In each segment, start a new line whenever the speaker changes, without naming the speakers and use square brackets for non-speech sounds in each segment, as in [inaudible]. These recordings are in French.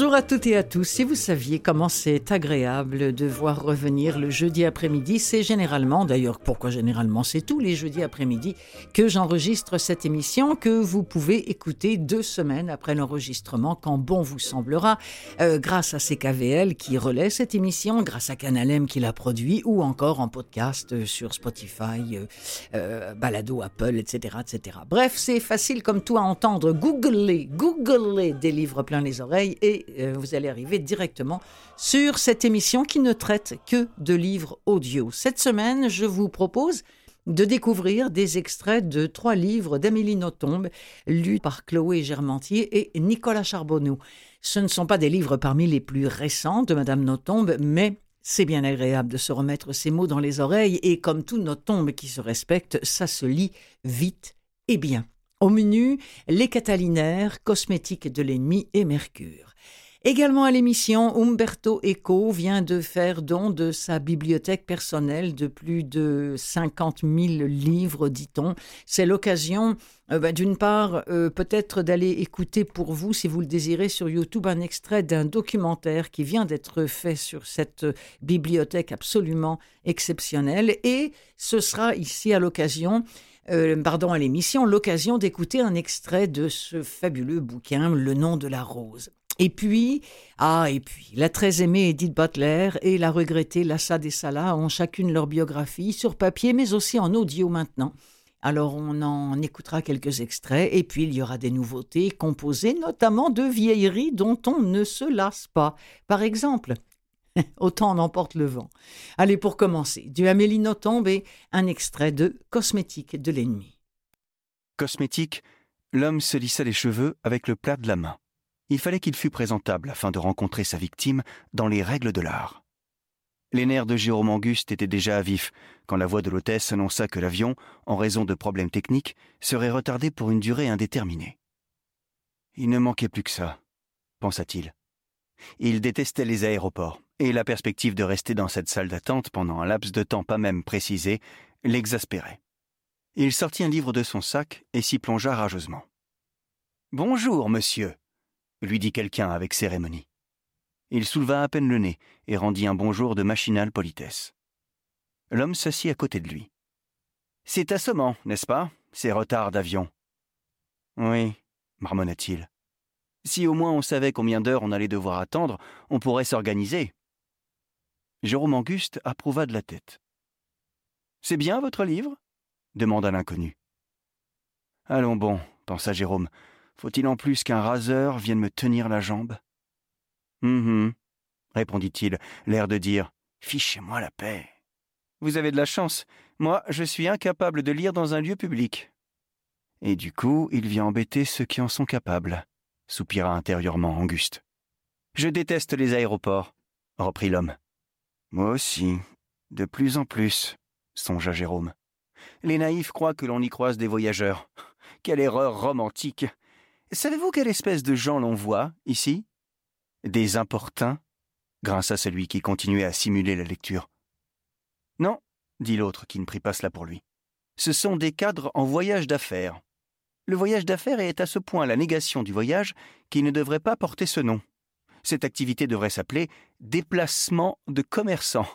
Bonjour à toutes et à tous. Si vous saviez comment c'est agréable de voir revenir le jeudi après-midi, c'est généralement, d'ailleurs pourquoi généralement, c'est tous les jeudis après-midi que j'enregistre cette émission que vous pouvez écouter deux semaines après l'enregistrement quand bon vous semblera, euh, grâce à CKVL qui relaie cette émission, grâce à Canalem qui la produit ou encore en podcast sur Spotify, euh, euh, Balado, Apple, etc., etc. Bref, c'est facile comme tout à entendre. Googlez, googlez des livres plein les oreilles et euh, vous allez arriver directement sur cette émission qui ne traite que de livres audio. Cette semaine, je vous propose de découvrir des extraits de trois livres d'Amélie Nothomb, lus par Chloé Germantier et Nicolas Charbonneau. Ce ne sont pas des livres parmi les plus récents de Madame Nothomb, mais c'est bien agréable de se remettre ces mots dans les oreilles et comme tout Nothomb qui se respecte, ça se lit vite et bien. Au menu, les catalinaires, cosmétiques de l'ennemi et Mercure. Également à l'émission, Umberto Eco vient de faire don de sa bibliothèque personnelle de plus de 50 000 livres, dit-on. C'est l'occasion, euh, bah, d'une part, euh, peut-être d'aller écouter pour vous, si vous le désirez, sur YouTube un extrait d'un documentaire qui vient d'être fait sur cette bibliothèque absolument exceptionnelle. Et ce sera ici à l'occasion euh, à l'émission, l'occasion d'écouter un extrait de ce fabuleux bouquin, Le nom de la rose. Et puis, ah, et puis, la très aimée Edith Butler et la regrettée Lassa Dessala ont chacune leur biographie sur papier, mais aussi en audio maintenant. Alors on en écoutera quelques extraits et puis il y aura des nouveautés composées notamment de vieilleries dont on ne se lasse pas. Par exemple, [laughs] autant en emporte le vent. Allez pour commencer, du Amélie Nothomb un extrait de Cosmétique de l'ennemi.
Cosmétique, l'homme se lissa les cheveux avec le plat de la main il fallait qu'il fût présentable afin de rencontrer sa victime dans les règles de l'art. Les nerfs de Jérôme Auguste étaient déjà à vif quand la voix de l'hôtesse annonça que l'avion, en raison de problèmes techniques, serait retardé pour une durée indéterminée. Il ne manquait plus que ça, pensa-t-il. Il détestait les aéroports, et la perspective de rester dans cette salle d'attente pendant un laps de temps pas même précisé l'exaspérait. Il sortit un livre de son sac et s'y plongea rageusement. Bonjour, monsieur, lui dit quelqu'un avec cérémonie. Il souleva à peine le nez et rendit un bonjour de machinale politesse. L'homme s'assit à côté de lui. C'est assommant, n'est-ce pas, ces retards d'avion? Oui, marmonna-t-il. Si au moins on savait combien d'heures on allait devoir attendre, on pourrait s'organiser. Jérôme Auguste approuva de la tête. C'est bien votre livre? demanda l'inconnu. Allons bon, pensa Jérôme, faut-il en plus qu'un raseur vienne me tenir la jambe? Hum répondit-il, l'air de dire Fichez-moi la paix. Vous avez de la chance. Moi, je suis incapable de lire dans un lieu public. Et du coup, il vient embêter ceux qui en sont capables, soupira intérieurement Auguste. Je déteste les aéroports, reprit l'homme. Moi aussi, de plus en plus, songea Jérôme. Les naïfs croient que l'on y croise des voyageurs. Quelle erreur romantique. Savez-vous quelle espèce de gens l'on voit, ici? Des importuns grinça celui qui continuait à simuler la lecture. Non, dit l'autre qui ne prit pas cela pour lui. Ce sont des cadres en voyage d'affaires. Le voyage d'affaires est à ce point la négation du voyage qu'il ne devrait pas porter ce nom. Cette activité devrait s'appeler déplacement de commerçants.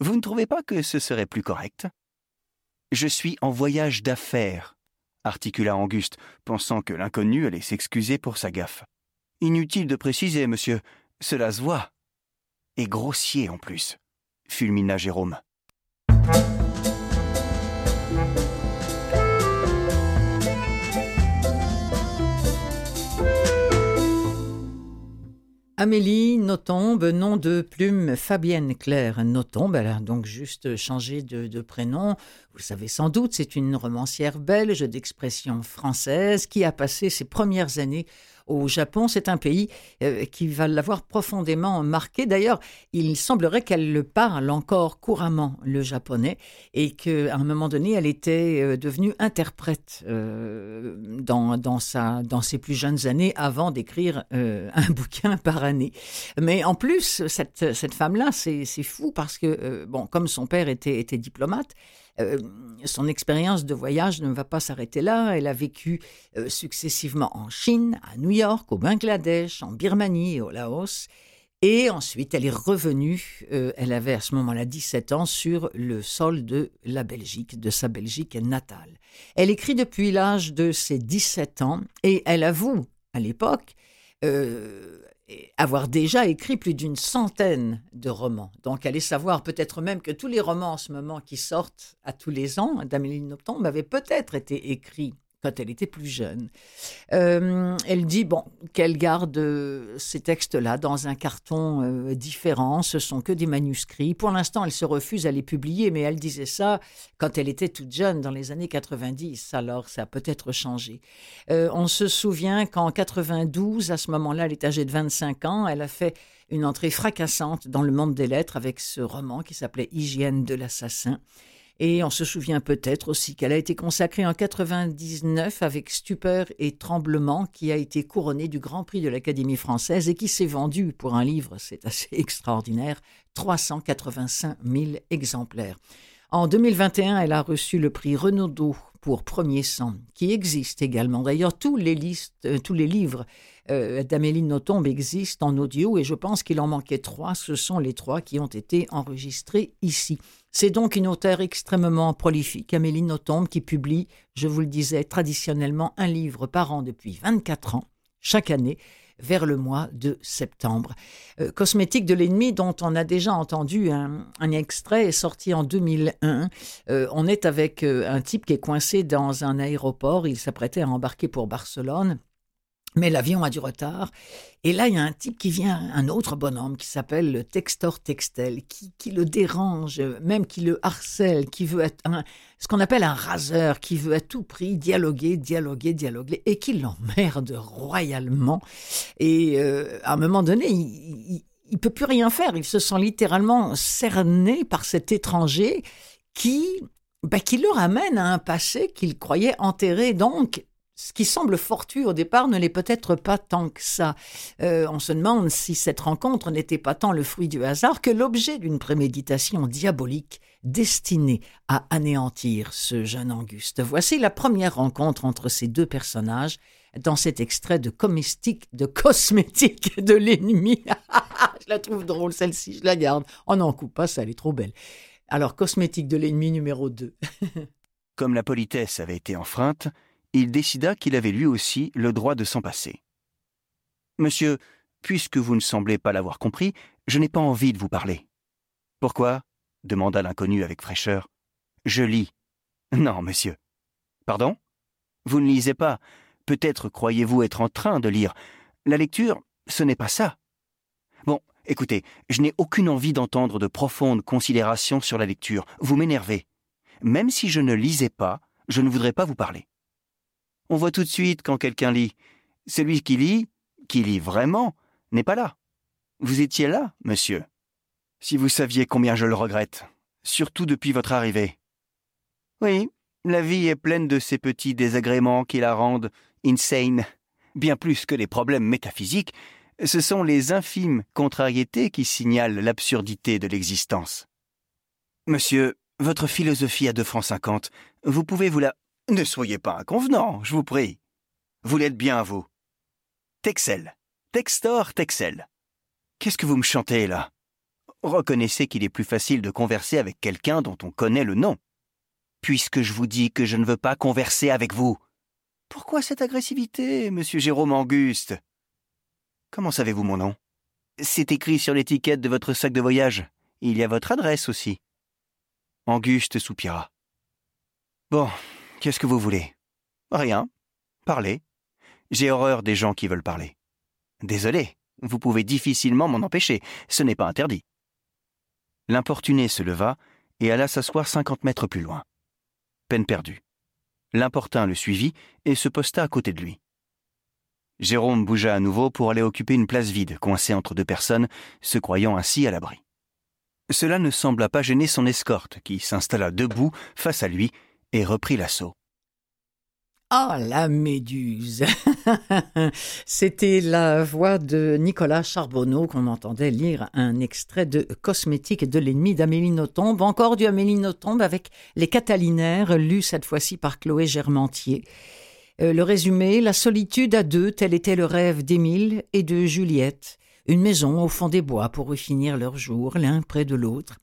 Vous ne trouvez pas que ce serait plus correct? Je suis en voyage d'affaires, articula Auguste, pensant que l'inconnu allait s'excuser pour sa gaffe. Inutile de préciser, monsieur, cela se voit. Et grossier en plus, fulmina Jérôme.
Amélie Nothomb, nom de plume Fabienne Claire Nothomb, elle a donc juste changé de, prénom. Vous le savez sans doute, c'est une romancière belge d'expression française qui a passé ses premières années au Japon. C'est un pays euh, qui va l'avoir profondément marqué. D'ailleurs, il semblerait qu'elle le parle encore couramment, le japonais, et qu'à un moment donné, elle était euh, devenue interprète euh, dans, dans, ses plus jeunes années avant d'écrire un [laughs] bouquin par année. Mais en plus, cette, cette femme-là, c'est fou parce que, bon, comme son père était, était diplomate, euh, son expérience de voyage ne va pas s'arrêter là. Elle a vécu euh, successivement en Chine, à New York, au Bangladesh, en Birmanie et au Laos. Et ensuite, elle est revenue, euh, elle avait à ce moment-là 17 ans, sur le sol de la Belgique, de sa Belgique natale. Elle écrit depuis l'âge de ses 17 ans et elle avoue, à l'époque, avoir déjà écrit plus d'une centaine de romans. Donc, allez savoir peut-être même que tous les romans en ce moment qui sortent à tous les ans d'Amélie Nothomb avaient peut-être été écrits quand elle était plus jeune. Euh, elle dit bon qu'elle garde euh, ces textes-là dans un carton euh, différent. Ce sont que des manuscrits. Pour l'instant, elle se refuse à les publier, mais elle disait ça quand elle était toute jeune, dans les années 90. Alors, ça a peut-être changé. on se souvient qu'en 92, à ce moment-là, elle est âgée de 25 ans. Elle a fait une entrée fracassante dans le monde des lettres avec ce roman qui s'appelait Hygiène de l'assassin. Et on se souvient peut-être aussi qu'elle a été consacrée en 99 avec Stupeur et Tremblement, qui a été couronnée du Grand Prix de l'Académie française et qui s'est vendue pour un livre, c'est assez [laughs] extraordinaire, 385 000 exemplaires. En 2021, elle a reçu le prix Renaudot pour Premier Sang, qui existe également. D'ailleurs, tous les, listes, euh, tous les livres euh, d'Amélie Nothomb existent en audio et je pense qu'il en manquait trois. Ce sont les trois qui ont été enregistrés ici. C'est donc une auteure extrêmement prolifique, Amélie Nothomb, qui publie, je vous le disais, traditionnellement un livre par an depuis 24 ans, chaque année, vers le mois de septembre. Euh, Cosmétique de l'ennemi, dont on a déjà entendu un, extrait, est sorti en 2001. Euh, on est avec euh, un type qui est coincé dans un aéroport. Il s'apprêtait à embarquer pour Barcelone. Mais l'avion a du retard. Et là, il y a un type qui vient, un autre bonhomme qui s'appelle le Textor Textel, qui, le dérange, même qui le harcèle, qui veut être un, ce qu'on appelle un raseur, qui veut à tout prix dialoguer, dialoguer, dialoguer, et qui l'emmerde royalement. Et euh, à un moment donné, il, il, peut plus rien faire. Il se sent littéralement cerné par cet étranger qui, bah, qui le ramène à un passé qu'il croyait enterré. Donc, ce qui semble fortuit au départ ne l'est peut-être pas tant que ça. Euh, on se demande si cette rencontre n'était pas tant le fruit du hasard que l'objet d'une préméditation diabolique destinée à anéantir ce jeune Auguste. Voici la première rencontre entre ces deux personnages dans cet extrait de comestique, de cosmétique de l'ennemi. [laughs] je la trouve drôle celle-ci, je la garde. On oh n'en coupe pas, ça elle est trop belle. Alors cosmétique de l'ennemi numéro 2. [laughs]
Comme la politesse avait été enfreinte, il décida qu'il avait lui aussi le droit de s'en passer. Monsieur, puisque vous ne semblez pas l'avoir compris, je n'ai pas envie de vous parler. Pourquoi? demanda l'inconnu avec fraîcheur. Je lis. Non, monsieur. Pardon? Vous ne lisez pas. Peut-être croyez-vous être en train de lire. La lecture, ce n'est pas ça. Bon, écoutez, je n'ai aucune envie d'entendre de profondes considérations sur la lecture. Vous m'énervez. Même si je ne lisais pas, je ne voudrais pas vous parler. On voit tout de suite quand quelqu'un lit. Celui qui lit, qui lit vraiment, n'est pas là. Vous étiez là, monsieur. Si vous saviez combien je le regrette, surtout depuis votre arrivée. Oui, la vie est pleine de ces petits désagréments qui la rendent insane. Bien plus que les problèmes métaphysiques, ce sont les infimes contrariétés qui signalent l'absurdité de l'existence. Monsieur, votre philosophie à deux francs cinquante, vous pouvez vous la ne soyez pas inconvenant, je vous prie. Vous l'êtes bien, vous. Texel. Textor Texel. Qu'est-ce que vous me chantez là? Reconnaissez qu'il est plus facile de converser avec quelqu'un dont on connaît le nom. Puisque je vous dis que je ne veux pas converser avec vous. Pourquoi cette agressivité, monsieur Jérôme Auguste? Comment savez-vous mon nom? C'est écrit sur l'étiquette de votre sac de voyage. Il y a votre adresse aussi. Auguste soupira. Bon, Qu'est-ce que vous voulez? Rien. Parlez. J'ai horreur des gens qui veulent parler. Désolé, vous pouvez difficilement m'en empêcher, ce n'est pas interdit. L'importuné se leva et alla s'asseoir cinquante mètres plus loin. Peine perdue. L'importun le suivit et se posta à côté de lui. Jérôme bougea à nouveau pour aller occuper une place vide, coincée entre deux personnes, se croyant ainsi à l'abri. Cela ne sembla pas gêner son escorte, qui s'installa debout face à lui et reprit l'assaut.
Ah, la méduse [laughs] C'était la voix de Nicolas Charbonneau qu'on entendait lire un extrait de Cosmétique de l'ennemi d'Amélie Nothomb, encore du Amélie Nothomb avec Les Catalinaires, lu cette fois-ci par Chloé Germantier. Euh, le résumé, la solitude à deux, tel était le rêve d'Émile et de Juliette. Une maison au fond des bois pour y finir leurs jours, l'un près de l'autre.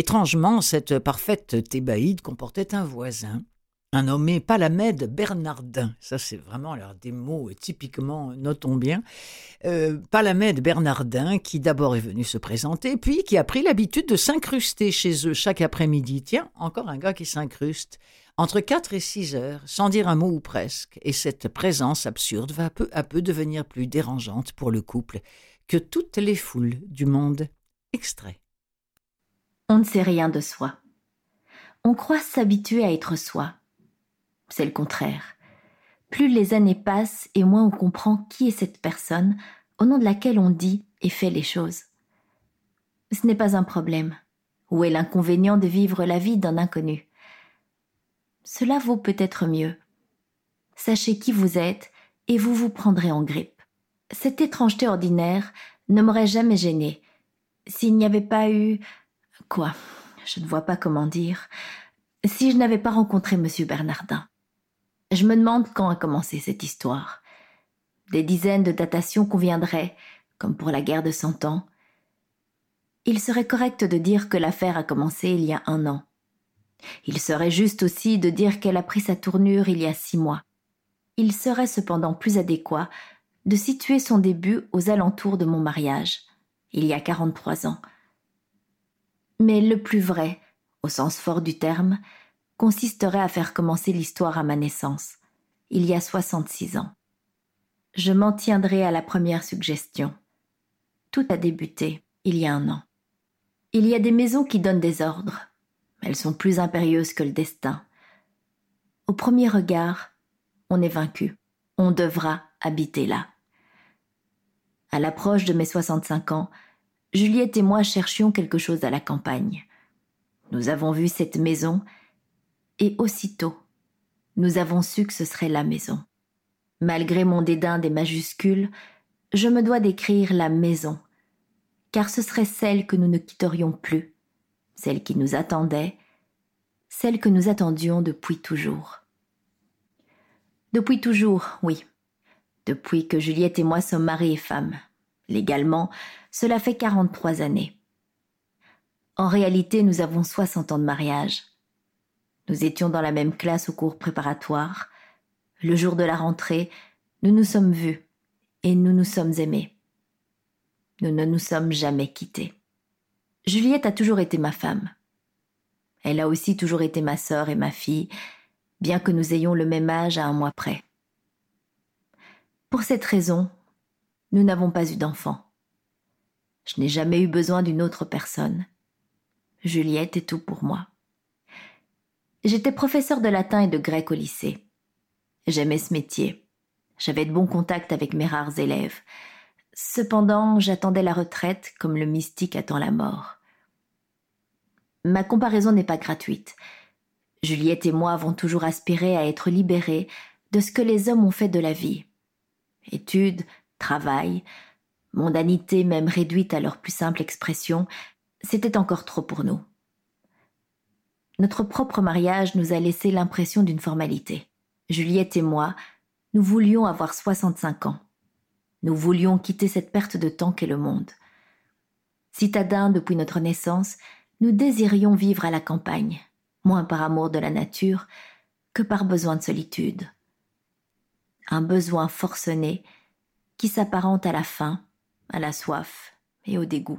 Étrangement, cette parfaite thébaïde comportait un voisin, un nommé Palamède Bernardin. Ça, c'est vraiment alors, des mots typiquement, notons bien. Euh, Palamède Bernardin, qui d'abord est venu se présenter, puis qui a pris l'habitude de s'incruster chez eux chaque après-midi. Tiens, encore un gars qui s'incruste. Entre quatre et six heures, sans dire un mot ou presque, et cette présence absurde va peu à peu devenir plus dérangeante pour le couple que toutes les foules du monde. Extrait.
On ne sait rien de soi. On croit s'habituer à être soi c'est le contraire. Plus les années passent et moins on comprend qui est cette personne au nom de laquelle on dit et fait les choses. Ce n'est pas un problème. Où est l'inconvénient de vivre la vie d'un inconnu? Cela vaut peut-être mieux. Sachez qui vous êtes et vous vous prendrez en grippe. Cette étrangeté ordinaire ne m'aurait jamais gêné s'il n'y avait pas eu. Quoi? Je ne vois pas comment dire. Si je n'avais pas rencontré M. Bernardin. Je me demande quand a commencé cette histoire. Des dizaines de datations conviendraient, comme pour la guerre de Cent Ans. Il serait correct de dire que l'affaire a commencé il y a un an. Il serait juste aussi de dire qu'elle a pris sa tournure il y a six mois. Il serait cependant plus adéquat de situer son début aux alentours de mon mariage, il y a quarante-trois ans. Mais le plus vrai, au sens fort du terme, consisterait à faire commencer l'histoire à ma naissance, il y a 66 ans. Je m'en tiendrai à la première suggestion. Tout a débuté il y a un an. Il y a des maisons qui donnent des ordres. Elles sont plus impérieuses que le destin. Au premier regard, on est vaincu. On devra habiter là. À l'approche de mes 65 ans, Juliette et moi cherchions quelque chose à la campagne. Nous avons vu cette maison et aussitôt, nous avons su que ce serait la maison. Malgré mon dédain des majuscules, je me dois d'écrire la maison, car ce serait celle que nous ne quitterions plus, celle qui nous attendait, celle que nous attendions depuis toujours. Depuis toujours, oui. Depuis que Juliette et moi sommes mari et femme. Légalement, cela fait 43 années. En réalité, nous avons 60 ans de mariage. Nous étions dans la même classe au cours préparatoire. Le jour de la rentrée, nous nous sommes vus et nous nous sommes aimés. Nous ne nous sommes jamais quittés. Juliette a toujours été ma femme. Elle a aussi toujours été ma sœur et ma fille, bien que nous ayons le même âge à un mois près. Pour cette raison, nous n'avons pas eu d'enfant. Je n'ai jamais eu besoin d'une autre personne. Juliette est tout pour moi. J'étais professeur de latin et de grec au lycée. J'aimais ce métier. J'avais de bons contacts avec mes rares élèves. Cependant, j'attendais la retraite comme le mystique attend la mort. Ma comparaison n'est pas gratuite. Juliette et moi avons toujours aspiré à être libérés de ce que les hommes ont fait de la vie. Études, travail, mondanité même réduite à leur plus simple expression, c'était encore trop pour nous notre propre mariage nous a laissé l'impression d'une formalité. Juliette et moi, nous voulions avoir 65 ans. Nous voulions quitter cette perte de temps qu'est le monde. Citadins depuis notre naissance, nous désirions vivre à la campagne, moins par amour de la nature que par besoin de solitude. Un besoin forcené qui s'apparente à la faim, à la soif et au dégoût.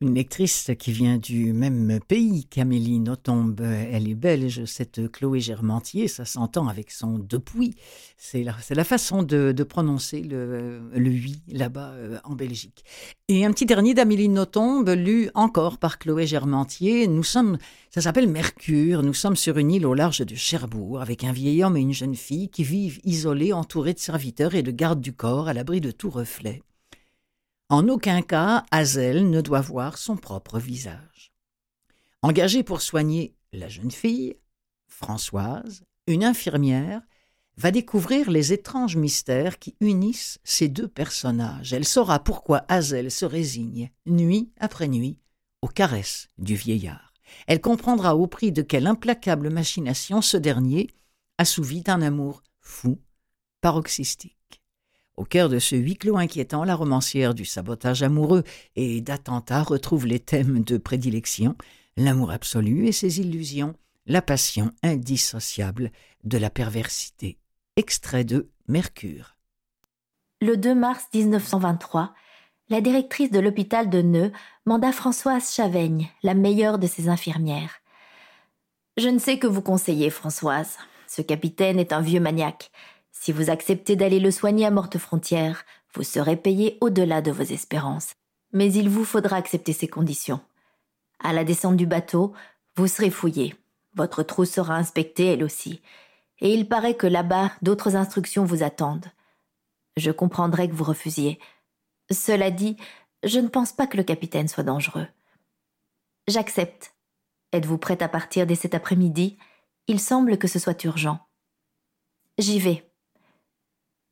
Une lectrice qui vient du même pays qu'Amélie Nothomb. Elle est belge, cette Chloé Germantier, ça s'entend avec son depuis. C'est la, façon de, prononcer le, le oui là-bas euh, en Belgique. Et un petit dernier d'Amélie Nothomb, lu encore par Chloé Germantier. Nous sommes, ça s'appelle Mercure. Nous sommes sur une île au large de Cherbourg avec un vieil homme et une jeune fille qui vivent isolés, entourés de serviteurs et de gardes du corps à l'abri de tout reflet. En aucun cas, Hazel ne doit voir son propre visage. Engagée pour soigner la jeune fille, Françoise, une infirmière, va découvrir les étranges mystères qui unissent ces deux personnages. Elle saura pourquoi Hazel se résigne, nuit après nuit, aux caresses du vieillard. Elle comprendra au prix de quelle implacable machination ce dernier assouvit un amour fou, paroxystique. Au cœur de ce huis clos inquiétant, la romancière du sabotage amoureux et d'attentat retrouve les thèmes de prédilection, l'amour absolu et ses illusions, la passion indissociable de la perversité. Extrait de Mercure.
Le 2 mars 1923, la directrice de l'hôpital de Neu manda Françoise Chaveigne, la meilleure de ses infirmières. Je ne sais que vous conseiller, Françoise. Ce capitaine est un vieux maniaque. Si vous acceptez d'aller le soigner à morte frontière, vous serez payé au-delà de vos espérances. Mais il vous faudra accepter ces conditions. À la descente du bateau, vous serez fouillé. Votre trousse sera inspectée elle aussi. Et il paraît que là-bas, d'autres instructions vous attendent. Je comprendrai que vous refusiez. Cela dit, je ne pense pas que le capitaine soit dangereux. J'accepte. Êtes-vous prête à partir dès cet après-midi? Il semble que ce soit urgent. J'y vais.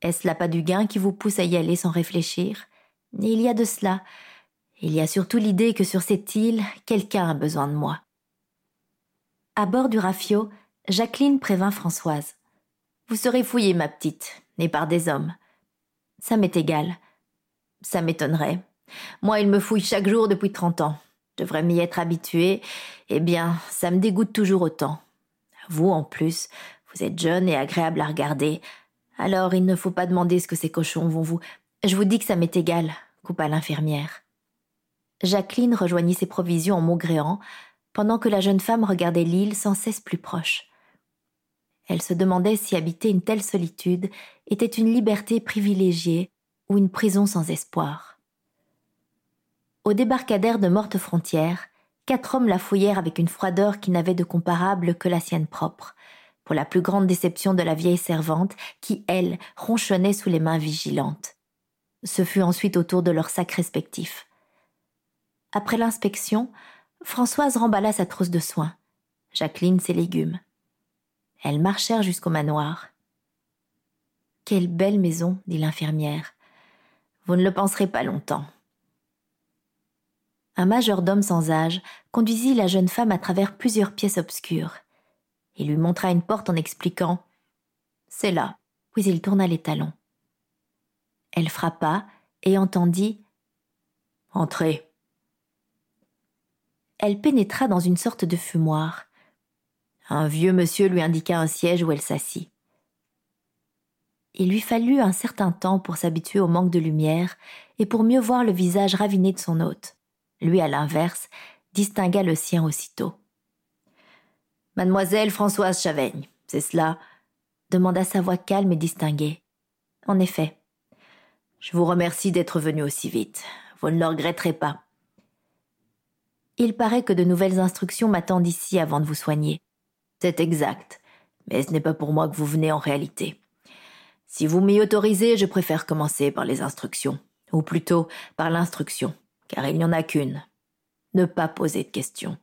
Est-ce pas du gain qui vous pousse à y aller sans réfléchir? Il y a de cela. Il y a surtout l'idée que sur cette île, quelqu'un a besoin de moi. À bord du rafio, Jacqueline prévint Françoise. Vous serez fouillée, ma petite, et par des hommes. Ça m'est égal. Ça m'étonnerait. Moi, il me fouille chaque jour depuis trente ans. Je devrais m'y être habituée. Eh bien, ça me dégoûte toujours autant. Vous, en plus, vous êtes jeune et agréable à regarder, alors il ne faut pas demander ce que ces cochons vont vous. Je vous dis que ça m'est égal, coupa l'infirmière. Jacqueline rejoignit ses provisions en maugréant, pendant que la jeune femme regardait l'île sans cesse plus proche. Elle se demandait si habiter une telle solitude était une liberté privilégiée ou une prison sans espoir. Au débarcadère de Morte Frontière, quatre hommes la fouillèrent avec une froideur qui n'avait de comparable que la sienne propre pour la plus grande déception de la vieille servante, qui, elle, ronchonnait sous les mains vigilantes. Ce fut ensuite au tour de leurs sacs respectifs. Après l'inspection, Françoise remballa sa trousse de soins, Jacqueline ses légumes. Elles marchèrent jusqu'au manoir. Quelle belle maison, dit l'infirmière. Vous ne le penserez pas longtemps. Un majordome sans âge conduisit la jeune femme à travers plusieurs pièces obscures. Il lui montra une porte en expliquant C'est là. Puis il tourna les talons. Elle frappa et entendit Entrez. Elle pénétra dans une sorte de fumoir. Un vieux monsieur lui indiqua un siège où elle s'assit. Il lui fallut un certain temps pour s'habituer au manque de lumière et pour mieux voir le visage raviné de son hôte. Lui, à l'inverse, distingua le sien aussitôt. Mademoiselle Françoise Chaveigne, c'est cela demanda sa voix calme et distinguée. En effet. Je vous remercie d'être venu aussi vite. Vous ne le regretterez pas. Il paraît que de nouvelles instructions m'attendent ici avant de vous soigner. C'est exact, mais ce n'est pas pour moi que vous venez en réalité. Si vous m'y autorisez, je préfère commencer par les instructions, ou plutôt par l'instruction, car il n'y en a qu'une. Ne pas poser de questions.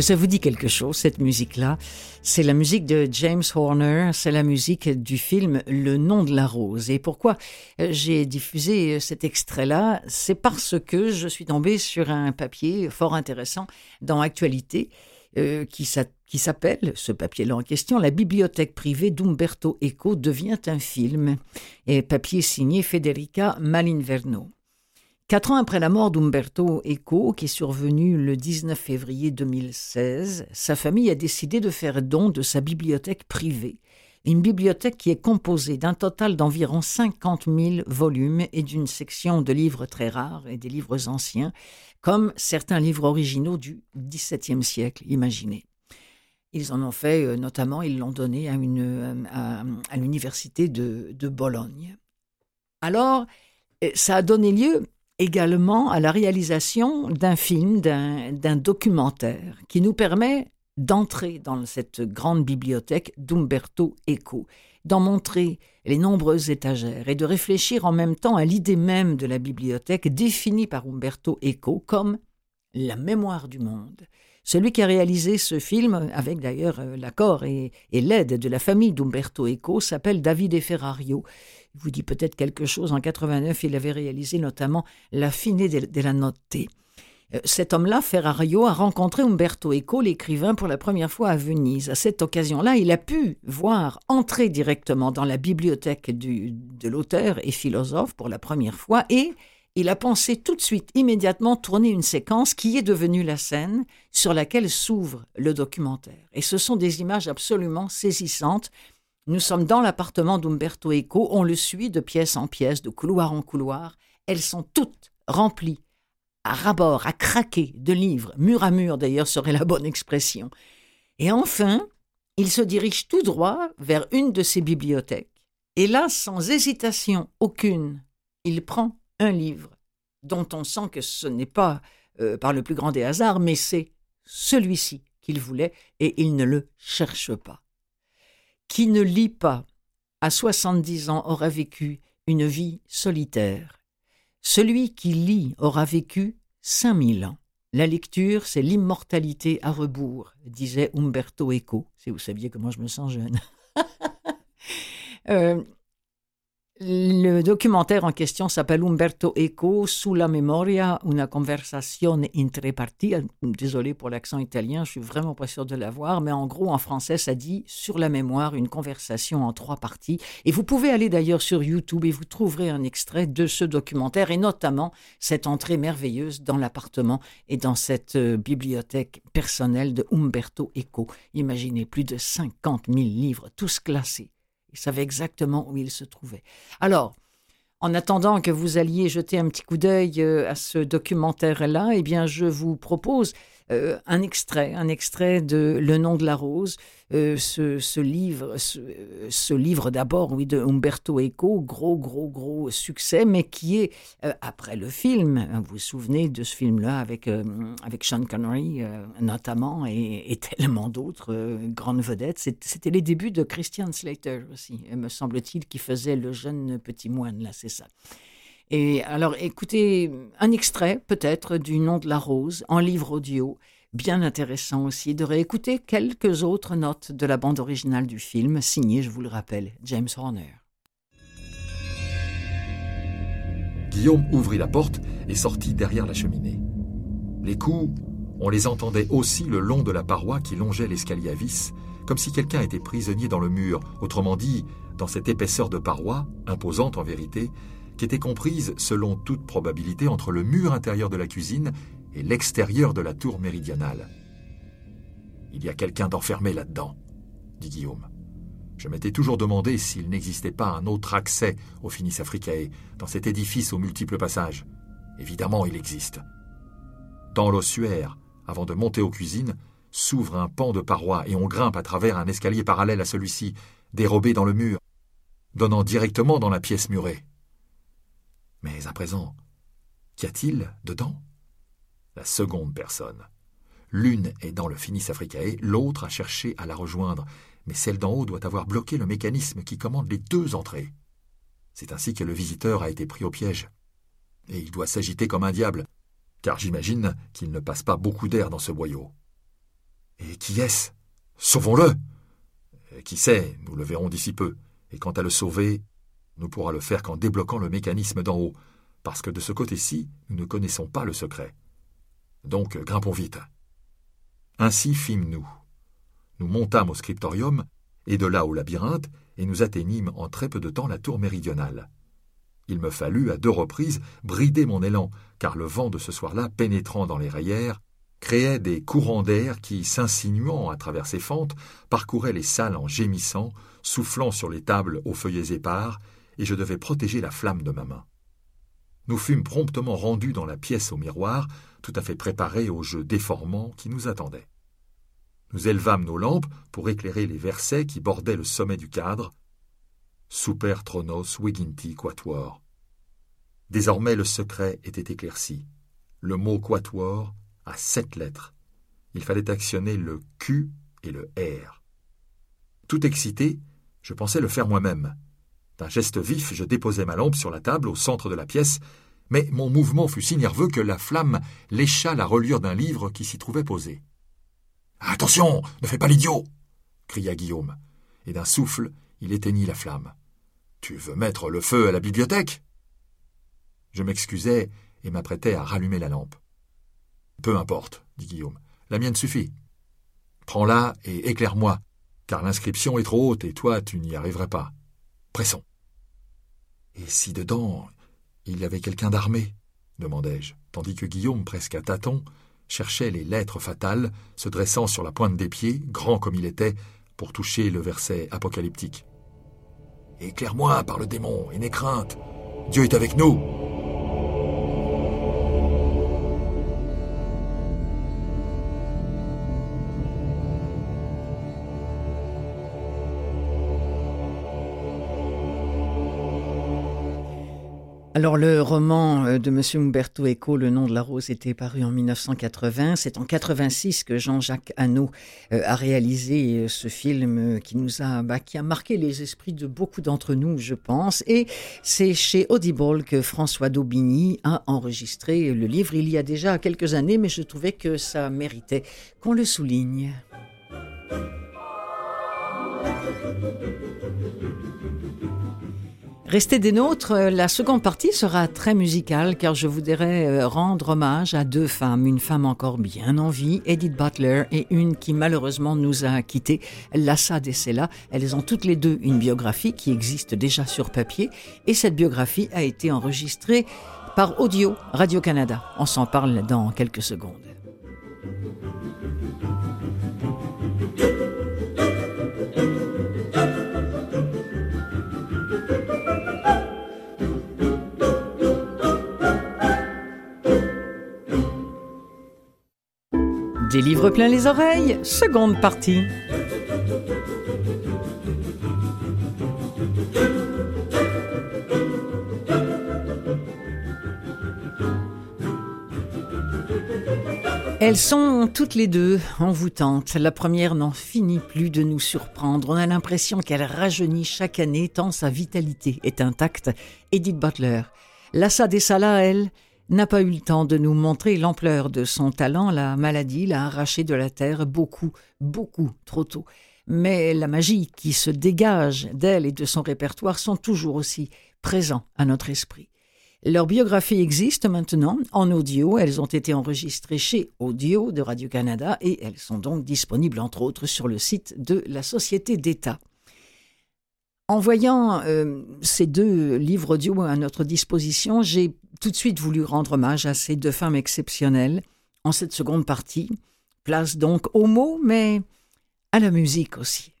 Que ça vous dit quelque chose, cette musique-là? C'est la musique de James Horner, c'est la musique du film Le nom de la rose. Et pourquoi euh, j'ai diffusé euh, cet extrait-là? C'est parce que je suis tombée sur un papier fort intéressant dans Actualité euh, qui s'appelle, ce papier-là en question, La bibliothèque privée d'Umberto Eco devient un film, et papier signé Federica Malinverno. Quatre ans après la mort d'Umberto Eco, qui est survenue le 19 février 2016, sa famille a décidé de faire don de sa bibliothèque privée. Une bibliothèque qui est composée d'un total d'environ 50 000 volumes et d'une section de livres très rares et des livres anciens, comme certains livres originaux du XVIIe siècle, imaginez. Ils en ont fait, euh, notamment, ils l'ont donné à, une, à, l'université de, de Bologne. Alors, euh, ça a donné lieu également à la réalisation d'un film, d'un documentaire, qui nous permet d'entrer dans cette grande bibliothèque d'Umberto Eco, d'en montrer les nombreuses étagères et de réfléchir en même temps à l'idée même de la bibliothèque définie par Umberto Eco comme la mémoire du monde. Celui qui a réalisé ce film, avec d'ailleurs euh, l'accord et, l'aide de la famille d'Umberto Eco, s'appelle Davide Ferrario. Il vous dit peut-être quelque chose. En 89, il avait réalisé notamment La fine de, la notte. Euh, cet homme-là, Ferrario, a rencontré Umberto Eco, l'écrivain, pour la première fois à Venise. À cette occasion-là, il a pu voir entrer directement dans la bibliothèque de l'auteur et philosophe pour la première fois et il a pensé tout de suite, immédiatement, tourner une séquence qui est devenue la scène sur laquelle s'ouvre le documentaire. Et ce sont des images absolument saisissantes. Nous sommes dans l'appartement d'Umberto Eco, on le suit de pièce en pièce, de couloir en couloir. Elles sont toutes remplies, à rabord, à craquer de livres, mur à mur d'ailleurs serait la bonne expression. Et enfin, il se dirige tout droit vers une de ces bibliothèques. Et là, sans hésitation aucune, il prend un livre dont on sent que ce n'est pas euh, par le plus grand des hasards, mais c'est celui-ci qu'il voulait et il ne le cherche pas. Qui ne lit pas à 70 ans aura vécu une vie solitaire. Celui qui lit aura vécu 5000 ans. La lecture, c'est l'immortalité à rebours, disait Umberto Eco, si vous saviez comment je me sens jeune. [laughs] euh, le documentaire en question s'appelle Umberto Eco, Sulla memoria, una conversazione in tre parti. Désolé pour l'accent italien, je suis vraiment pas sûr de l'avoir, mais en gros, en français, ça dit Sur la mémoire, une conversation en trois parties. Et vous pouvez aller d'ailleurs sur YouTube et vous trouverez un extrait de ce documentaire et notamment cette entrée merveilleuse dans l'appartement et dans cette euh, bibliothèque personnelle de Umberto Eco. Imaginez plus de 50 000 livres, tous classés il savait exactement où il se trouvait. Alors, en attendant que vous alliez jeter un petit coup d'œil euh, à ce documentaire-là, eh bien, je vous propose euh, un extrait, un extrait de Le nom de la rose, euh, ce, livre, ce, livre d'abord, oui, de Umberto Eco, gros, gros, gros succès, mais qui est, euh, après le film, hein, vous vous souvenez de ce film-là avec, avec Sean Connery, notamment, et, tellement d'autres grandes vedettes, c'était les débuts de Christian Slater aussi, me semble-t-il, qui faisait le jeune petit moine, là, c'est ça. Et alors, écoutez un extrait peut-être du Nom de la Rose en livre audio, bien intéressant aussi de réécouter quelques autres notes de la bande originale du film, signée, je vous le rappelle, James Horner.
Guillaume ouvrit la porte et sortit derrière la cheminée. Les coups, on les entendait aussi le long de la paroi qui longeait l'escalier à vis, comme si quelqu'un était prisonnier dans le mur, autrement dit, dans cette épaisseur de paroi, imposante en vérité, qui était comprise, selon toute probabilité, entre le mur intérieur de la cuisine et l'extérieur de la tour méridionale. Il y a quelqu'un d'enfermé là-dedans, dit Guillaume. Je m'étais toujours demandé s'il n'existait pas un autre accès au Finis Africae, dans cet édifice aux multiples passages. Évidemment, il existe. Dans l'ossuaire, avant de monter aux cuisines, s'ouvre un pan de paroi et on grimpe à travers un escalier parallèle à celui-ci, dérobé dans le mur, donnant directement dans la pièce murée. Mais à présent, qu'y a-t-il dedans? La seconde personne. L'une est dans le Finis Africae, l'autre a cherché à la rejoindre, mais celle d'en haut doit avoir bloqué le mécanisme qui commande les deux entrées. C'est ainsi que le visiteur a été pris au piège. Et il doit s'agiter comme un diable, car j'imagine qu'il ne passe pas beaucoup d'air dans ce boyau. Et qui est-ce? Sauvons-le Qui sait, nous le verrons d'ici peu, et quant à le sauver, nous pourra le faire qu'en débloquant le mécanisme d'en haut, parce que de ce côté-ci, nous ne connaissons pas le secret. Donc, grimpons vite. Ainsi fîmes-nous. Nous montâmes au scriptorium, et de là au labyrinthe, et nous atteignîmes en très peu de temps la tour méridionale. Il me fallut à deux reprises brider mon élan, car le vent de ce soir-là, pénétrant dans les rayères, créait des courants d'air qui, s'insinuant à travers ces fentes, parcouraient les salles en gémissant, soufflant sur les tables aux feuillets épars, et je devais protéger la flamme de ma main. Nous fûmes promptement rendus dans la pièce au miroir, tout à fait préparés au jeu déformant qui nous attendait. Nous élevâmes nos lampes pour éclairer les versets qui bordaient le sommet du cadre. Super Tronos Wiginti Quatuor. Désormais le secret était éclairci. Le mot Quatuor a sept lettres. Il fallait actionner le Q et le R. Tout excité, je pensais le faire moi-même. D'un geste vif, je déposai ma lampe sur la table au centre de la pièce, mais mon mouvement fut si nerveux que la flamme lécha la reliure d'un livre qui s'y trouvait posé. Attention, ne fais pas l'idiot cria Guillaume, et d'un souffle, il éteignit la flamme. Tu veux mettre le feu à la bibliothèque? Je m'excusai et m'apprêtai à rallumer la lampe. Peu importe, dit Guillaume, la mienne suffit. Prends-la et éclaire-moi, car l'inscription est trop haute et toi tu n'y arriverais pas. Pressons. Et si dedans il y avait quelqu'un d'armé demandai-je, tandis que Guillaume, presque à tâtons, cherchait les lettres fatales, se dressant sur la pointe des pieds, grand comme il était, pour toucher le verset apocalyptique. Éclaire-moi par le démon, et n'aie crainte. Dieu est avec nous.
Alors le roman euh, de M. Umberto Eco, Le nom de la rose, était paru en 1980. C'est en 86 que Jean-Jacques Hano euh, a réalisé euh, ce film qui nous a, bah, qui a marqué les esprits de beaucoup d'entre nous, je pense. Et c'est chez Audible que François Daubigny a enregistré le livre il y a déjà quelques années, mais je trouvais que ça méritait qu'on le souligne. Restez des nôtres, euh, la seconde partie sera très musicale car je voudrais euh, rendre hommage à deux femmes, une femme encore bien en vie, Edith Butler, et une qui malheureusement nous a quittés, Lassa Dessela. Elles ont toutes les deux une biographie qui existe déjà sur papier et cette biographie a été enregistrée par Audio Radio-Canada. On s'en parle dans quelques secondes. Des livres plein les oreilles, seconde partie. Elles sont toutes les deux envoûtantes. La première n'en finit plus de nous surprendre. On a l'impression qu'elle rajeunit chaque année tant sa vitalité est intacte. Edith Butler. Lassa Dessala, elle, n'a pas eu le temps de nous montrer l'ampleur de son talent. La maladie l'a arraché de la terre beaucoup, beaucoup trop tôt. Mais la magie qui se dégage d'elle et de son répertoire sont toujours aussi présents à notre esprit. Leurs biographies existent maintenant en audio. Elles ont été enregistrées chez Audio de Radio-Canada et elles sont donc disponibles entre autres sur le site de la Société d'État. En voyant euh, ces deux livres audio à notre disposition, j'ai tout de suite voulu rendre hommage à ces deux femmes exceptionnelles en cette seconde partie. Place donc aux mots, mais à la musique aussi.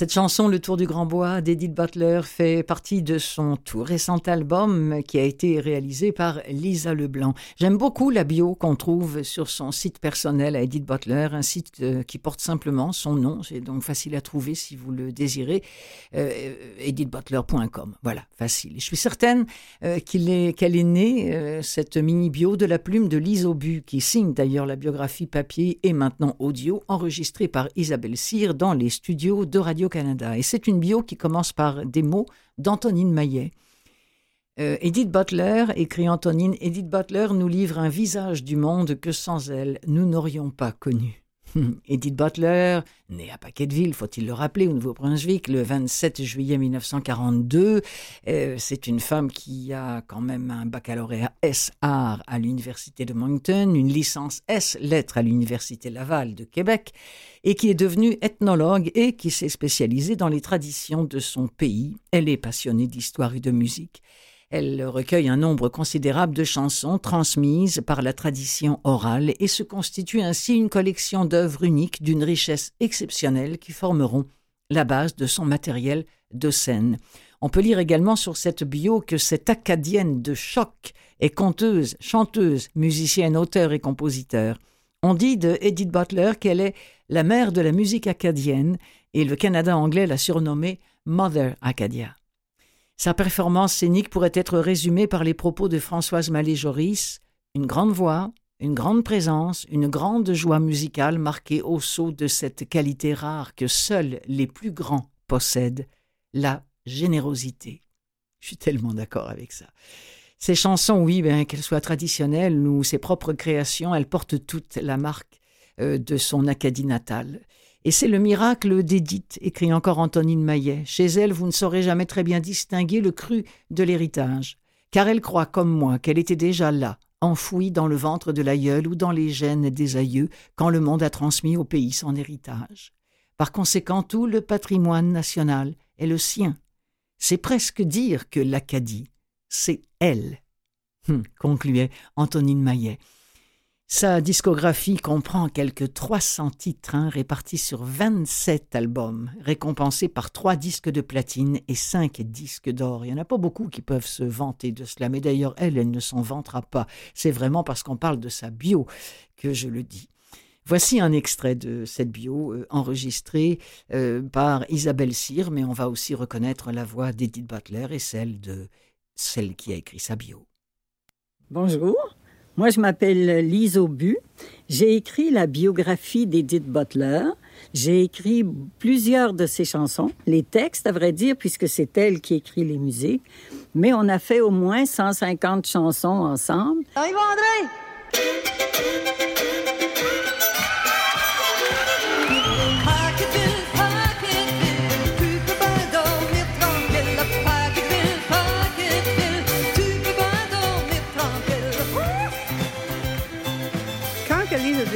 Cette chanson, Le Tour du Grand Bois d'Edith Butler, fait partie de son tout récent album qui a été réalisé par Lisa Leblanc. J'aime beaucoup la bio qu'on trouve sur son site personnel à Edith Butler, un site euh, qui porte simplement son nom. C'est donc facile à trouver si vous le désirez. Euh, edithbutler.com. Voilà, facile. je suis certaine euh, qu'elle est, née, cette mini-bio, de la plume de Lise Aubu, qui signe d'ailleurs la biographie papier et maintenant audio, enregistrée par Isabelle Cyr dans les studios de Radio canada Et c'est une bio qui commence par des mots d'Antonine Maillet. Euh, Edith Butler, écrit Antonine, Edith Butler nous livre un visage du monde que sans elle, nous n'aurions pas connu. [laughs] Edith Butler, née à Paquetteville, faut-il le rappeler, au Nouveau-Brunswick, le 27 juillet 1942. Euh, c'est une femme qui a quand même un baccalauréat S à l'Université de Moncton, une licence S lettres à l'Université Laval de Québec, et qui est devenue ethnologue et qui s'est spécialisée dans les traditions de son pays. Elle est passionnée d'histoire et de musique. Elle recueille un nombre considérable de chansons transmises par la tradition orale et se constitue ainsi une collection d'œuvres uniques d'une richesse exceptionnelle qui formeront la base de son matériel de scène. On peut lire également sur cette bio que cette acadienne de choc est conteuse, chanteuse, musicienne, auteur et compositeur. On dit de Edith Butler qu'elle est la mère de la musique acadienne et le Canada anglais l'a surnommée Mother Acadia. Sa performance scénique pourrait être résumée par les propos de Françoise Malé-Joris une grande voix, une grande présence, une grande joie musicale marquée au sceau de cette qualité rare que seuls les plus grands possèdent, la générosité. Je suis tellement d'accord avec ça. Ces chansons, oui, ben, qu'elles soient traditionnelles ou ses propres créations, elles portent toute la marque euh, de son Acadie natale. Et c'est le miracle d'Édith, écrit encore Antonine Maillet. Chez elle, vous ne saurez jamais très bien distinguer le cru de l'héritage, car elle croit, comme moi, qu'elle était déjà là, enfouie dans le ventre de l'aïeul ou dans les gènes des aïeux, quand le monde a transmis au pays son héritage. Par conséquent, tout le patrimoine national est le sien. C'est presque dire que l'Acadie, c'est elle. Hum, concluait Antonine Maillet. Sa discographie comprend quelques 300 titres hein, répartis sur 27 albums, récompensés par trois disques de platine et cinq disques d'or. Il n'y en a pas beaucoup qui peuvent se vanter de cela, mais d'ailleurs, elle, elle ne s'en vantera pas. C'est vraiment parce qu'on parle de sa bio que je le dis. Voici un extrait de cette bio euh, enregistrée euh, par Isabelle Cyr, mais on va aussi reconnaître la voix d'Edith Butler et celle de celle qui a écrit sa bio.
Bonjour, moi, je m'appelle Lise Aubu. J'ai écrit la biographie d'Edith Butler. J'ai écrit plusieurs de ses chansons, les textes, à vrai dire, puisque c'est elle qui écrit les musiques. Mais on a fait au moins 150 chansons ensemble.
Arrive, André!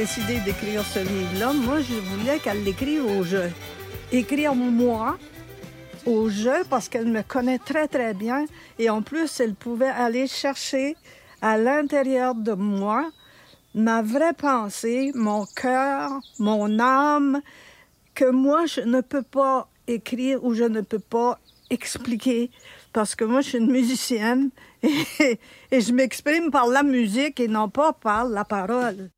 Décidé d'écrire ce livre-là, moi, je voulais qu'elle l'écrive au jeu. Écrire moi au jeu parce qu'elle me connaît très, très bien. Et en plus, elle pouvait aller chercher à l'intérieur de moi ma vraie pensée, mon cœur, mon âme, que moi, je ne peux pas écrire ou je ne peux pas expliquer parce que moi, je suis une musicienne [laughs] et, et je m'exprime par la musique et non pas par la parole.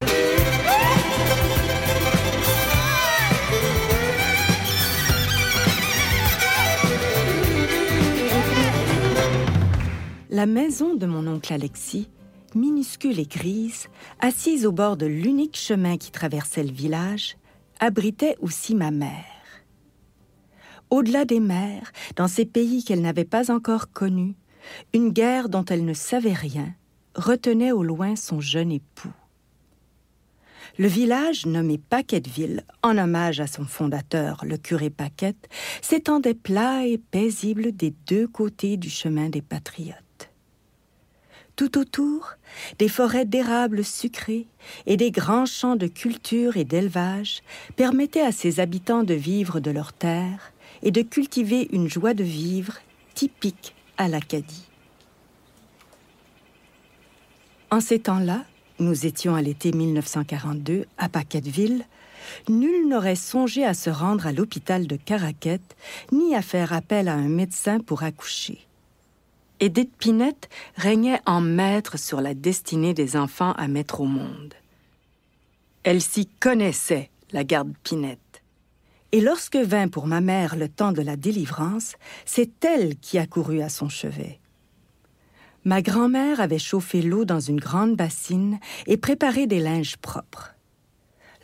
La maison de mon oncle Alexis, minuscule et grise, assise au bord de l'unique chemin qui traversait le village, abritait aussi ma mère. Au-delà des mers, dans ces pays qu'elle n'avait pas encore connus, une guerre dont elle ne savait rien retenait au loin son jeune époux. Le village, nommé Paquetteville, en hommage à son fondateur, le curé Paquette, s'étendait plat et paisible des deux côtés du chemin des patriotes. Tout autour, des forêts d'érables sucrés et des grands champs de culture et d'élevage permettaient à ses habitants de vivre de leurs terres et de cultiver une joie de vivre typique à l'Acadie. En ces temps-là, nous étions à l'été 1942 à Paquetteville, nul n'aurait songé à se rendre à l'hôpital de Caraquette, ni à faire appel à un médecin pour accoucher. Edith Pinette régnait en maître sur la destinée des enfants à mettre au monde. Elle s'y connaissait, la garde Pinette. Et lorsque vint pour ma mère le temps de la délivrance, c'est elle qui accourut à son chevet. Ma grand-mère avait chauffé l'eau dans une grande bassine et préparé des linges propres.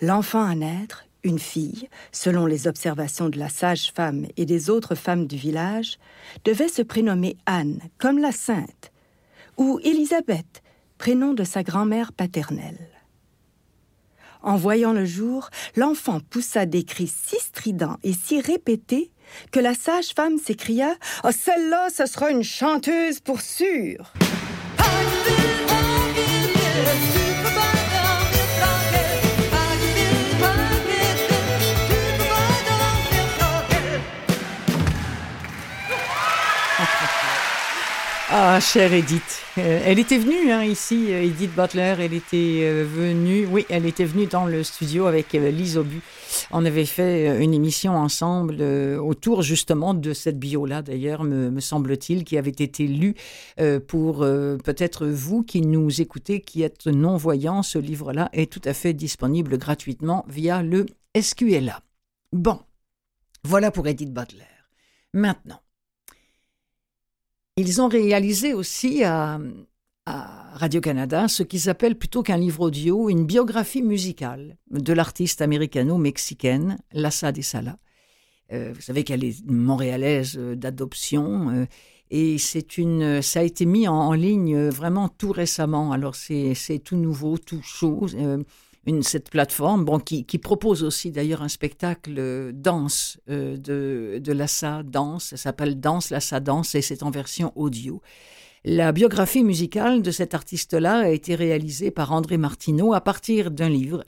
L'enfant à naître, une fille, selon les observations de la sage-femme et des autres femmes du village, devait se prénommer Anne, comme la sainte, ou Élisabeth, prénom de sa grand-mère paternelle. En voyant le jour, l'enfant poussa des cris si stridents et si répétés que la sage-femme s'écria Oh, celle-là, ce sera une chanteuse pour sûr!
Ah, chère Edith. Euh, elle était venue hein, ici, euh, Edith Butler. Elle était euh, venue, oui, elle était venue dans le studio avec Lise Aubu. On avait fait une émission ensemble autour justement de cette bio-là, d'ailleurs, me, semble-t-il, qui avait été lue pour peut-être vous qui nous écoutez, qui êtes non-voyants. Ce livre-là est tout à fait disponible gratuitement via le SQLA. Bon, voilà pour Edith Butler. Maintenant, ils ont réalisé aussi à, Radio-Canada ce qu'ils appellent plutôt qu'un livre audio, une biographie musicale de l'artiste américano-mexicaine Lassa de Sala. Euh, vous savez qu'elle est montréalaise euh, d'adoption euh, et une, ça a été mis en, ligne vraiment tout récemment. Alors c'est tout nouveau, tout chaud une, cette plateforme, bon, qui, qui propose aussi d'ailleurs un spectacle euh, danse euh, de, de Lassa Danse. Ça s'appelle Danse Lassa Danse et c'est en version audio. La biographie musicale de cet artiste-là a été réalisée par André Martineau à partir d'un livre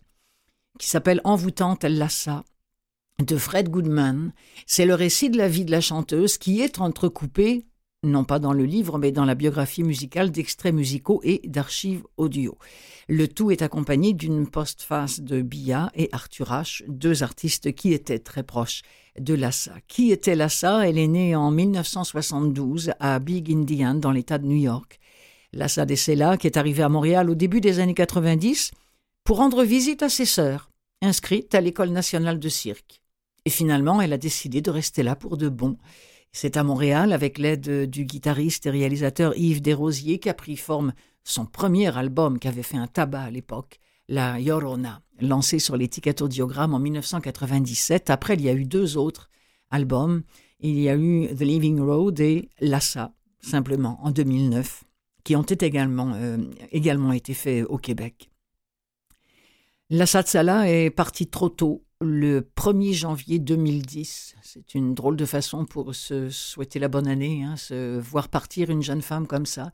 qui s'appelle Envoûtante Lassa de Fred Goodman. C'est le récit de la vie de la chanteuse qui est entrecoupé non pas dans le livre, mais dans la biographie musicale d'extraits musicaux et d'archives audio. Le tout est accompagné d'une postface de Bia et Arthur H., deux artistes qui étaient très proches de Lassa. Qui était Lassa? Elle est née en 1972 à Big Indian, dans l'État de New York. Lassa Dessela, qui est arrivée à Montréal au début des années 90 pour rendre visite à ses sœurs, inscrites à l'École nationale de cirque. Et finalement, elle a décidé de rester là pour de bon. C'est à Montréal, avec l'aide du guitariste et réalisateur Yves Desrosiers, qu'a pris forme son premier album qui avait fait un tabac à l'époque, La Yorona, lancé sur l'étiquette audiogramme en 1997. Après, il y a eu deux autres albums. Il y a eu The Living Road et Lassa, simplement, en 2009, qui ont été également, euh, également été faits au Québec. Lassa Tsala est parti trop tôt le 1er janvier 2010. C'est une drôle de façon pour se souhaiter la bonne année, hein, se voir partir une jeune femme comme ça.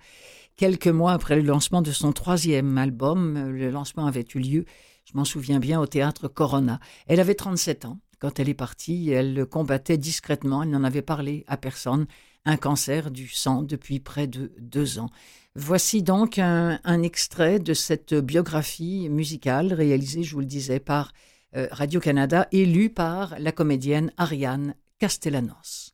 Quelques mois après le lancement de son troisième album, le lancement avait eu lieu, je m'en souviens bien, au théâtre Corona. Elle avait 37 ans quand elle est partie. Elle le combattait discrètement, elle n'en avait parlé à personne. Un cancer du sang depuis près de deux ans. Voici donc un, un extrait de cette biographie musicale réalisée, je vous le disais, par euh, Radio-Canada, élu par la comédienne Ariane Castellanos.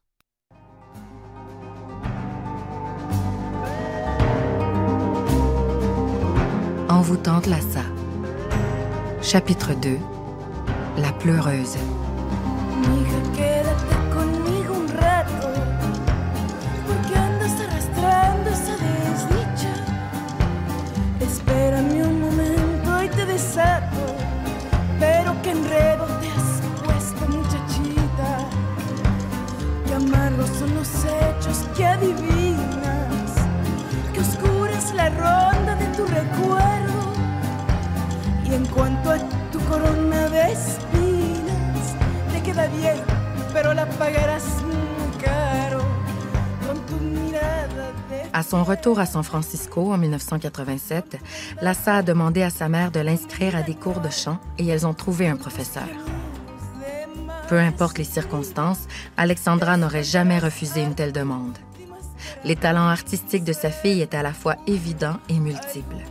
Envoûtante Lassa. Chapitre 2 La pleureuse.
Que la ronda de tu recuerdo. Y en cuanto a tu corona de espinas, te queda bien, pero la pagarás caro.
À son retour à San Francisco en 1987, Lassa a demandé à sa mère de l'inscrire à des cours de chant et elles ont trouvé un professeur. Peu importe les circonstances, Alexandra n'aurait jamais refusé une telle demande. Les talents artistiques de sa fille étaient à la fois évidents et multiples.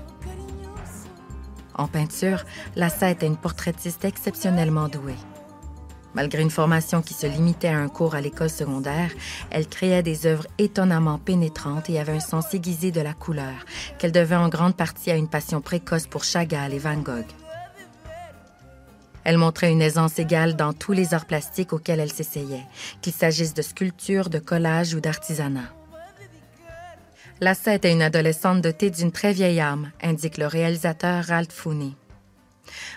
En peinture, Lassa était une portraitiste exceptionnellement douée. Malgré une formation qui se limitait à un cours à l'école secondaire, elle créait des œuvres étonnamment pénétrantes et avait un sens aiguisé de la couleur, qu'elle devait en grande partie à une passion précoce pour Chagall et Van Gogh. Elle montrait une aisance égale dans tous les arts plastiques auxquels elle s'essayait, qu'il s'agisse de sculpture, de collage ou d'artisanat. Lassa était une adolescente dotée d'une très vieille âme, indique le réalisateur Ralph Fooney.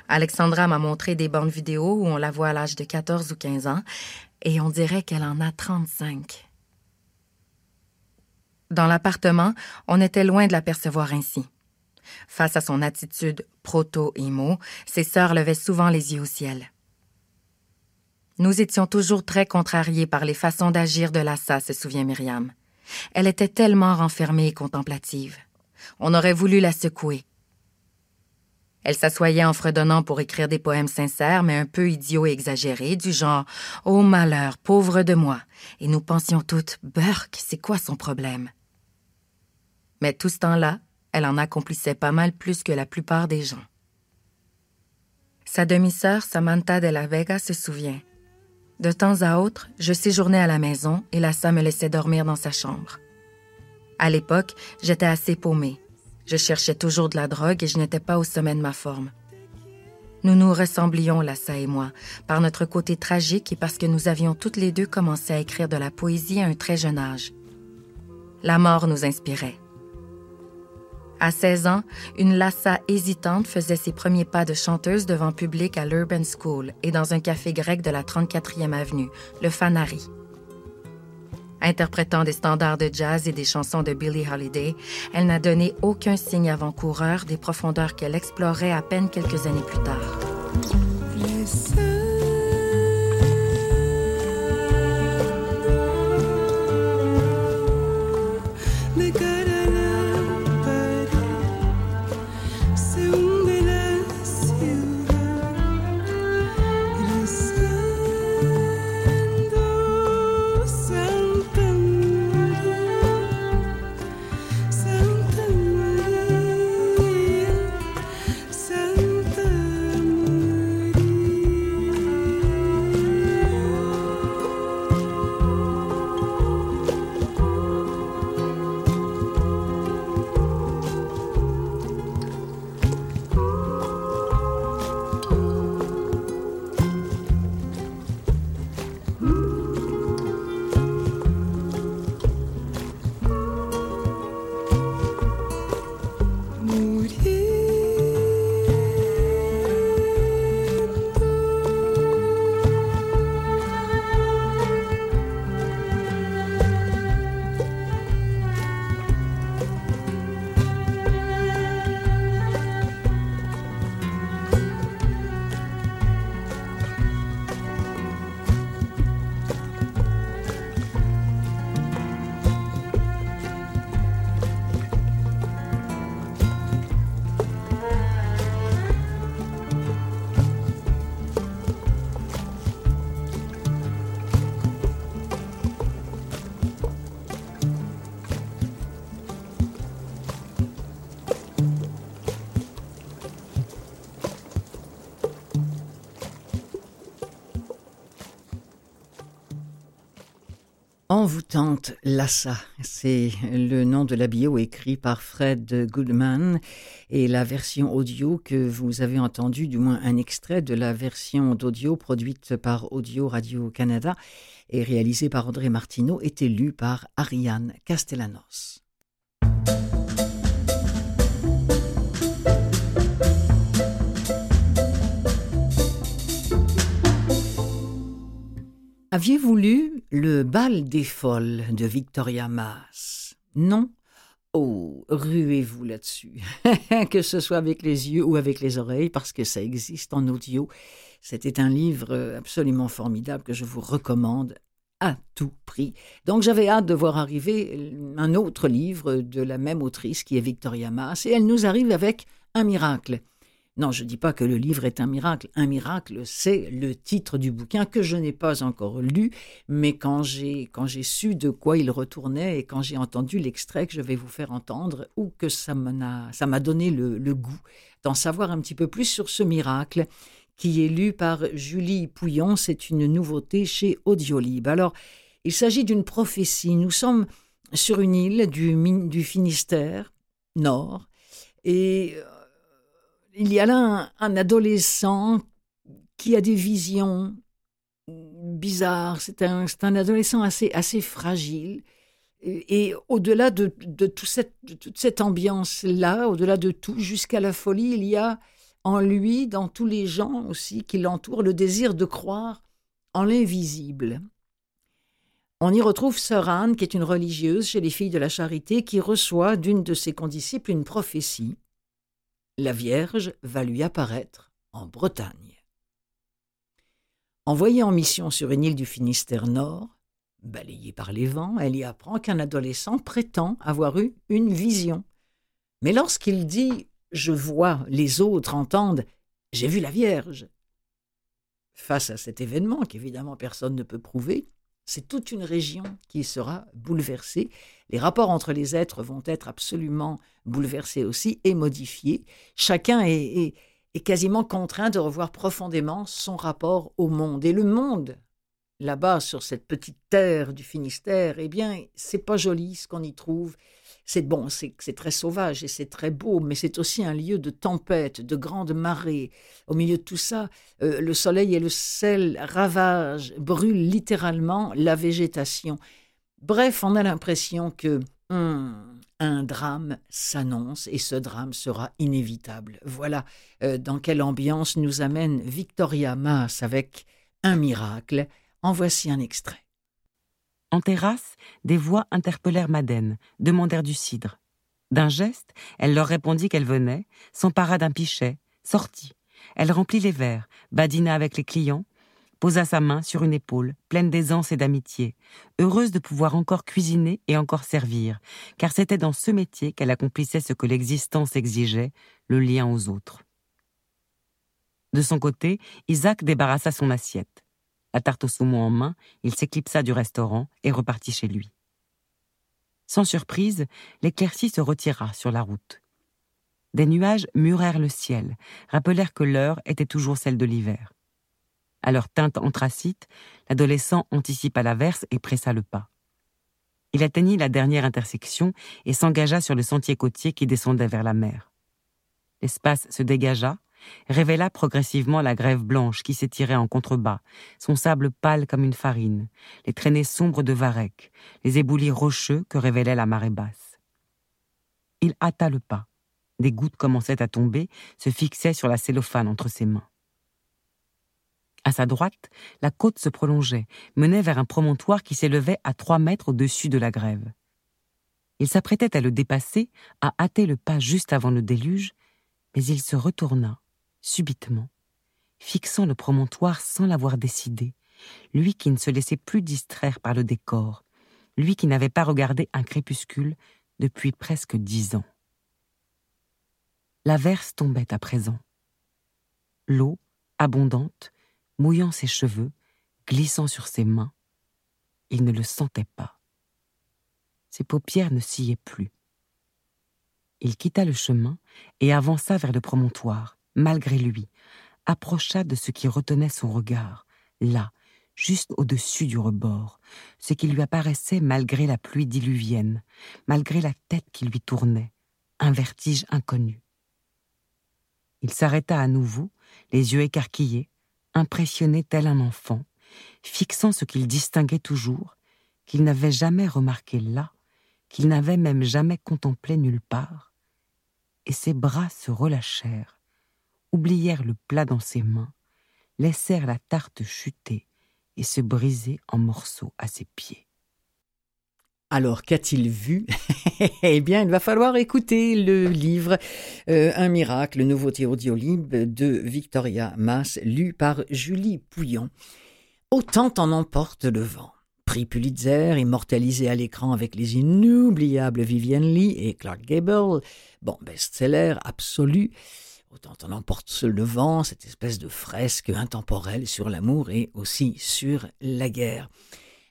Alexandra m'a montré des bandes vidéo où on la voit à l'âge de 14 ou 15 ans, et on dirait qu'elle en a 35. Dans l'appartement, on était loin de l'apercevoir ainsi. Face à son attitude proto-emo, ses sœurs levaient souvent les yeux au ciel. Nous étions toujours très contrariés par les façons d'agir de Lassa, se souvient Myriam. Elle était tellement renfermée et contemplative. On aurait voulu la secouer. Elle s'assoyait en fredonnant pour écrire des poèmes sincères, mais un peu idiots et exagérés, du genre Oh malheur, pauvre de moi. Et nous pensions toutes Burke, c'est quoi son problème? Mais tout ce temps-là, elle en accomplissait pas mal plus que la plupart des gens. Sa demi-sœur, Samantha de la Vega, se souvient. De temps à autre, je séjournais à la maison et Lassa me laissait dormir dans sa chambre. À l'époque, j'étais assez paumée. Je cherchais toujours de la drogue et je n'étais pas au sommet de ma forme. Nous nous ressemblions, Lassa et moi, par notre côté tragique et parce que nous avions toutes les deux commencé à écrire de la poésie à un très jeune âge. La mort nous inspirait. À 16 ans, une Lassa hésitante faisait ses premiers pas de chanteuse devant public à l'Urban School et dans un café grec de la 34e avenue, le Fanari. Interprétant des standards de jazz et des chansons de Billie Holiday, elle n'a donné aucun signe avant-coureur des profondeurs qu'elle explorait à peine quelques années plus tard.
Envoûtante Lassa, c'est le nom de la bio écrit par Fred Goodman et la version audio que vous avez entendue, du moins un extrait de la version d'audio produite par Audio Radio Canada et réalisée par André Martineau, était lue par Ariane Castellanos. Aviez-vous lu Le bal des folles de Victoria Mass Non? Oh, ruez-vous là-dessus, [laughs] que ce soit avec les yeux ou avec les oreilles, parce que ça existe en audio. C'était un livre absolument formidable que je vous recommande à tout prix. Donc j'avais hâte de voir arriver un autre livre de la même autrice qui est Victoria Mass, et elle nous arrive avec un miracle. Non, je ne dis pas que le livre est un miracle. Un miracle, c'est le titre du bouquin que je n'ai pas encore lu, mais quand j'ai quand j'ai su de quoi il retournait et quand j'ai entendu l'extrait que je vais vous faire entendre, ou que ça m'a ça m'a donné le, le goût d'en savoir un petit peu plus sur ce miracle qui est lu par Julie Pouillon. C'est une nouveauté chez Audiolib. Alors, il s'agit d'une prophétie. Nous sommes sur une île du, du Finistère, nord, et euh, il y a là un, adolescent qui a des visions bizarres. C'est un, adolescent assez, fragile. Et, au-delà de, de, toute cette ambiance-là, au-delà de tout, jusqu'à la folie, il y a en lui, dans tous les gens aussi qui l'entourent, le désir de croire en l'invisible. On y retrouve Sœur Anne, qui est une religieuse chez les filles de la charité, qui reçoit d'une de ses condisciples une prophétie. La Vierge va lui apparaître en Bretagne. Envoyée en mission sur une île du Finistère Nord, balayée par les vents, elle y apprend qu'un adolescent prétend avoir eu une vision. Mais lorsqu'il dit Je vois, les autres entendent J'ai vu la Vierge. Face à cet événement, qu'évidemment personne ne peut prouver, c'est toute une région qui sera bouleversée. Les rapports entre les êtres vont être absolument bouleversés aussi et modifiés. Chacun est, est, quasiment contraint de revoir profondément son rapport au monde. Et le monde, là-bas, sur cette petite terre du Finistère, eh bien, c'est pas joli ce qu'on y trouve c'est bon, c'est très sauvage et c'est très beau, mais c'est aussi un lieu de tempête, de grandes marées. Au milieu de tout ça, euh, le soleil et le sel ravagent, brûlent littéralement la végétation. Bref, on a l'impression que hmm, un drame s'annonce et ce drame sera inévitable. Voilà euh, dans quelle ambiance nous amène Victoria Maas avec un miracle. En voici un extrait.
En terrasse, des voix interpellèrent Madeleine, demandèrent du cidre. D'un geste, elle leur répondit qu'elle venait, s'empara d'un pichet, sortit. Elle remplit les verres, badina avec les clients, posa sa main sur une épaule, pleine d'aisance et d'amitié, heureuse de pouvoir encore cuisiner et encore servir, car c'était dans ce métier qu'elle accomplissait ce que l'existence exigeait, le lien aux autres. De son côté, Isaac débarrassa son assiette. La tarte au saumon en main, il s'éclipsa du restaurant et repartit chez lui. Sans surprise, l'éclaircie se retira sur la route. Des nuages murèrent le ciel, rappelèrent que l'heure était toujours celle de l'hiver. À leur teinte anthracite, l'adolescent anticipa l'averse et pressa le pas. Il atteignit la dernière intersection et s'engagea sur le sentier côtier qui descendait vers la mer. L'espace se dégagea, révéla progressivement la grève blanche qui s'étirait en contrebas, son sable pâle comme une farine, les traînées sombres de varech, les éboulis rocheux que révélait la marée basse. Il hâta le pas. Des gouttes commençaient à tomber, se fixaient sur la cellophane entre ses mains. À sa droite, la côte se prolongeait, menait vers un promontoire qui s'élevait à trois mètres au-dessus de la grève. Il s'apprêtait à le dépasser, à hâter le pas juste avant le déluge, mais il se retourna subitement, fixant le promontoire sans l'avoir décidé, lui qui ne se laissait plus distraire par le décor, lui qui n'avait pas regardé un crépuscule depuis presque dix ans. L'averse tombait à présent. L'eau, abondante, mouillant ses cheveux, glissant sur ses mains, il ne le sentait pas. Ses paupières ne sciaient plus. Il quitta le chemin et avança vers le promontoire, malgré lui, approcha de ce qui retenait son regard, là, juste au-dessus du rebord, ce qui lui apparaissait malgré la pluie diluvienne, malgré la tête qui lui tournait, un vertige inconnu. Il s'arrêta à nouveau, les yeux écarquillés, impressionné tel un enfant, fixant ce qu'il distinguait toujours, qu'il n'avait jamais remarqué là, qu'il n'avait même jamais contemplé nulle part, et ses bras se relâchèrent, oublièrent le plat dans ses mains, laissèrent la tarte chuter et se briser en morceaux à ses pieds.
Alors, qu'a-t-il vu? [laughs] Eh bien, il va falloir écouter le livre euh, Un miracle, nouveauté audiolib de Victoria Mass, lu par Julie Pouillon. Autant en emporte le vent. Prix Pulitzer, immortalisé à l'écran avec les inoubliables Vivienne Lee et Clark Gable. Bon, best-seller absolu. Autant on emporte le vent, cette espèce de fresque intemporelle sur l'amour et aussi sur la guerre.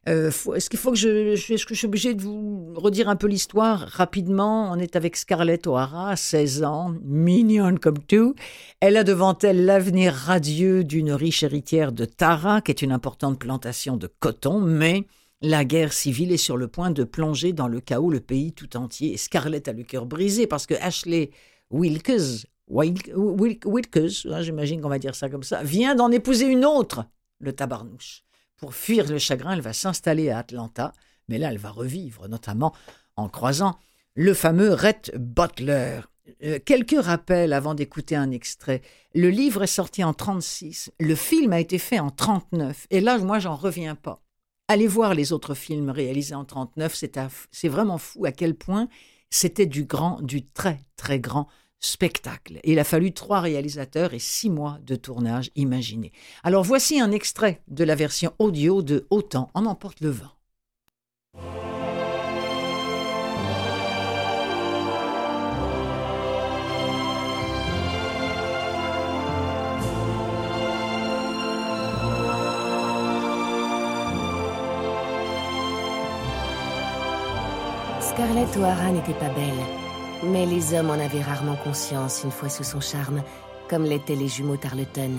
Euh, est-ce qu'il faut que je, est-ce que je suis obligé de vous redire un peu l'histoire rapidement? On est avec Scarlett O'Hara, 16 ans, mignonne comme tout. Elle a devant elle l'avenir radieux d'une riche héritière de Tara, qui est une importante plantation de coton, mais la guerre civile est sur le point de plonger dans le chaos le pays tout entier. Et Scarlett a le cœur brisé parce que Ashley Wilkes Wilkes, hein, j'imagine qu'on va dire ça comme ça, vient d'en épouser une autre, le tabarnouche. Pour fuir le chagrin, elle va s'installer à Atlanta, mais là, elle va revivre, notamment en croisant le fameux Rhett Butler. Euh, quelques rappels avant d'écouter un extrait. Le livre est sorti en 36, le film a été fait en 39, et là, moi, j'en reviens pas. Allez voir les autres films réalisés en 39, c'est vraiment fou à quel point c'était du grand, du très, très grand spectacle. il a fallu trois réalisateurs et six mois de tournage, imaginez. Alors voici un extrait de la version audio de Autant en emporte le vent.
Scarlett O'Hara n'était pas belle. Mais les hommes en avaient rarement conscience une fois sous son charme, comme l'étaient les jumeaux Tarleton.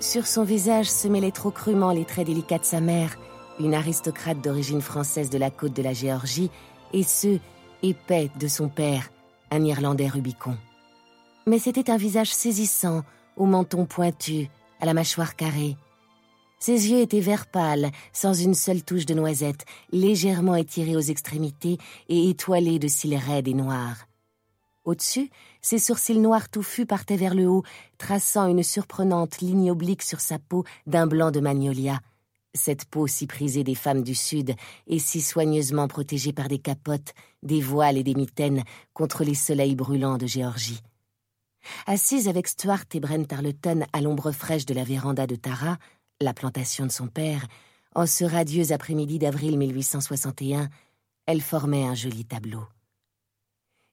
Sur son visage se mêlaient trop crûment les traits délicats de sa mère, une aristocrate d'origine française de la côte de la Géorgie, et ceux, épais, de son père, un Irlandais Rubicon. Mais c'était un visage saisissant, au menton pointu, à la mâchoire carrée. Ses yeux étaient vert pâle, sans une seule touche de noisette, légèrement étirés aux extrémités et étoilés de cils raides et noirs. Au-dessus, ses sourcils noirs touffus partaient vers le haut, traçant une surprenante ligne oblique sur sa peau d'un blanc de magnolia. Cette peau si prisée des femmes du Sud et si soigneusement protégée par des capotes, des voiles et des mitaines contre les soleils brûlants de Géorgie. Assise avec Stuart et Brent Tarleton à l'ombre fraîche de la véranda de Tara, la plantation de son père, en ce radieux après-midi d'avril 1861, elle formait un joli tableau.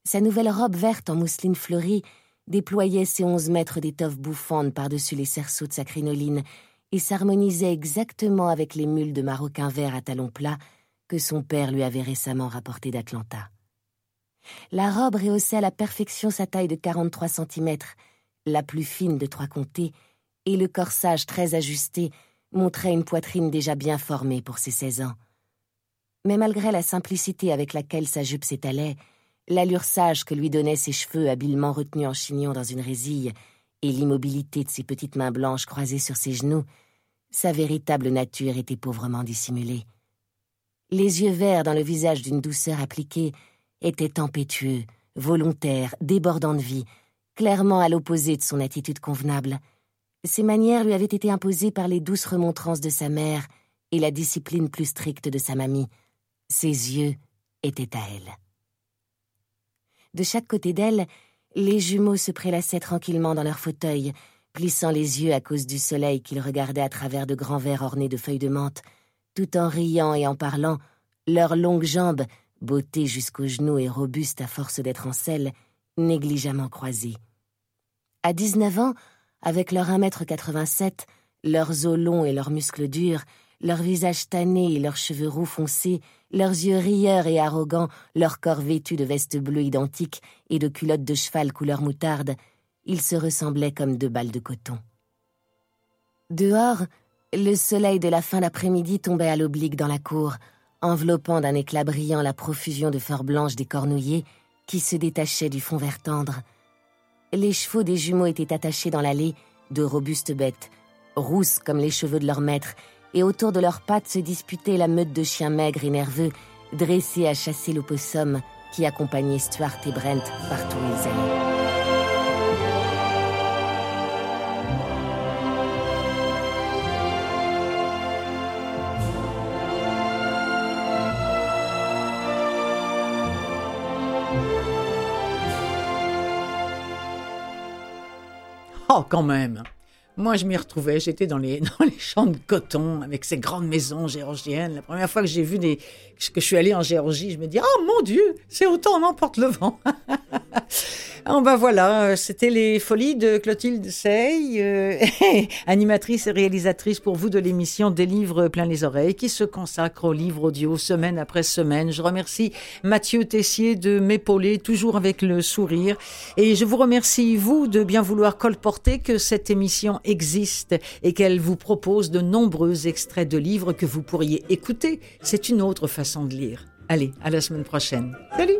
Sa nouvelle robe verte en mousseline fleurie déployait ses onze mètres d'étoffe bouffante par-dessus les cerceaux de sa crinoline et s'harmonisait exactement avec les mules de maroquin vert à talons plats que son père lui avait récemment rapportées d'Atlanta. La robe rehaussait à la perfection sa taille de 43 centimètres, la plus fine de trois comtés, et le corsage très ajusté montrait une poitrine déjà bien formée pour ses seize ans. Mais malgré la simplicité avec laquelle sa jupe s'étalait, l'allure sage que lui donnaient ses cheveux habilement retenus en chignon dans une résille, et l'immobilité de ses petites mains blanches croisées sur ses genoux, sa véritable nature était pauvrement dissimulée. Les yeux verts dans le visage d'une douceur appliquée étaient tempétueux, volontaires, débordants de vie, clairement à l'opposé de son attitude convenable. Ses manières lui avaient été imposées par les douces remontrances de sa mère et la discipline plus stricte de sa mamie. Ses yeux étaient à elle. De chaque côté d'elle, les jumeaux se prélassaient tranquillement dans leur fauteuil, plissant les yeux à cause du soleil qu'ils regardaient à travers de grands verres ornés de feuilles de menthe, tout en riant et en parlant, leurs longues jambes, bottées jusqu'aux genoux et robustes à force d'être en selle, négligemment croisées. À dix-neuf ans, avec leurs 1m87, leurs os longs et leurs muscles durs, leurs visages tannés et leurs cheveux roux foncés, leurs yeux rieurs et arrogants, leur corps vêtu de vestes bleues identiques et de culottes de cheval couleur moutarde, ils se ressemblaient comme deux balles de coton. Dehors, le soleil de la fin d'après-midi tombait à l'oblique dans la cour, enveloppant d'un éclat brillant la profusion de fleurs blanches des cornouillers qui se détachaient du fond vert tendre. Les chevaux des jumeaux étaient attachés dans l'allée, de robustes bêtes, rousses comme les cheveux de leur maître, et autour de leurs pattes se disputait la meute de chiens maigres et nerveux, dressés à chasser l'opossum qui accompagnait Stuart et Brent partout où ils allaient.
Oh, quand même moi, je m'y retrouvais. J'étais dans les, [laughs] champs de coton avec ces grandes maisons géorgiennes. La première fois que j'ai vu des, que je suis allée en Géorgie, je me dis, oh mon Dieu, c'est autant on emporte le vent. [laughs] Ah ben voilà, c'était les folies de Clotilde Sey, euh, [laughs] animatrice et réalisatrice pour vous de l'émission Des livres plein les oreilles, qui se consacre aux livres audio semaine après semaine. Je remercie Mathieu Tessier de m'épauler, toujours avec le sourire. Et je vous remercie, vous, de bien vouloir colporter que cette émission existe et qu'elle vous propose de nombreux extraits de livres que vous pourriez écouter. C'est une autre façon de lire. Allez, à la semaine prochaine. Salut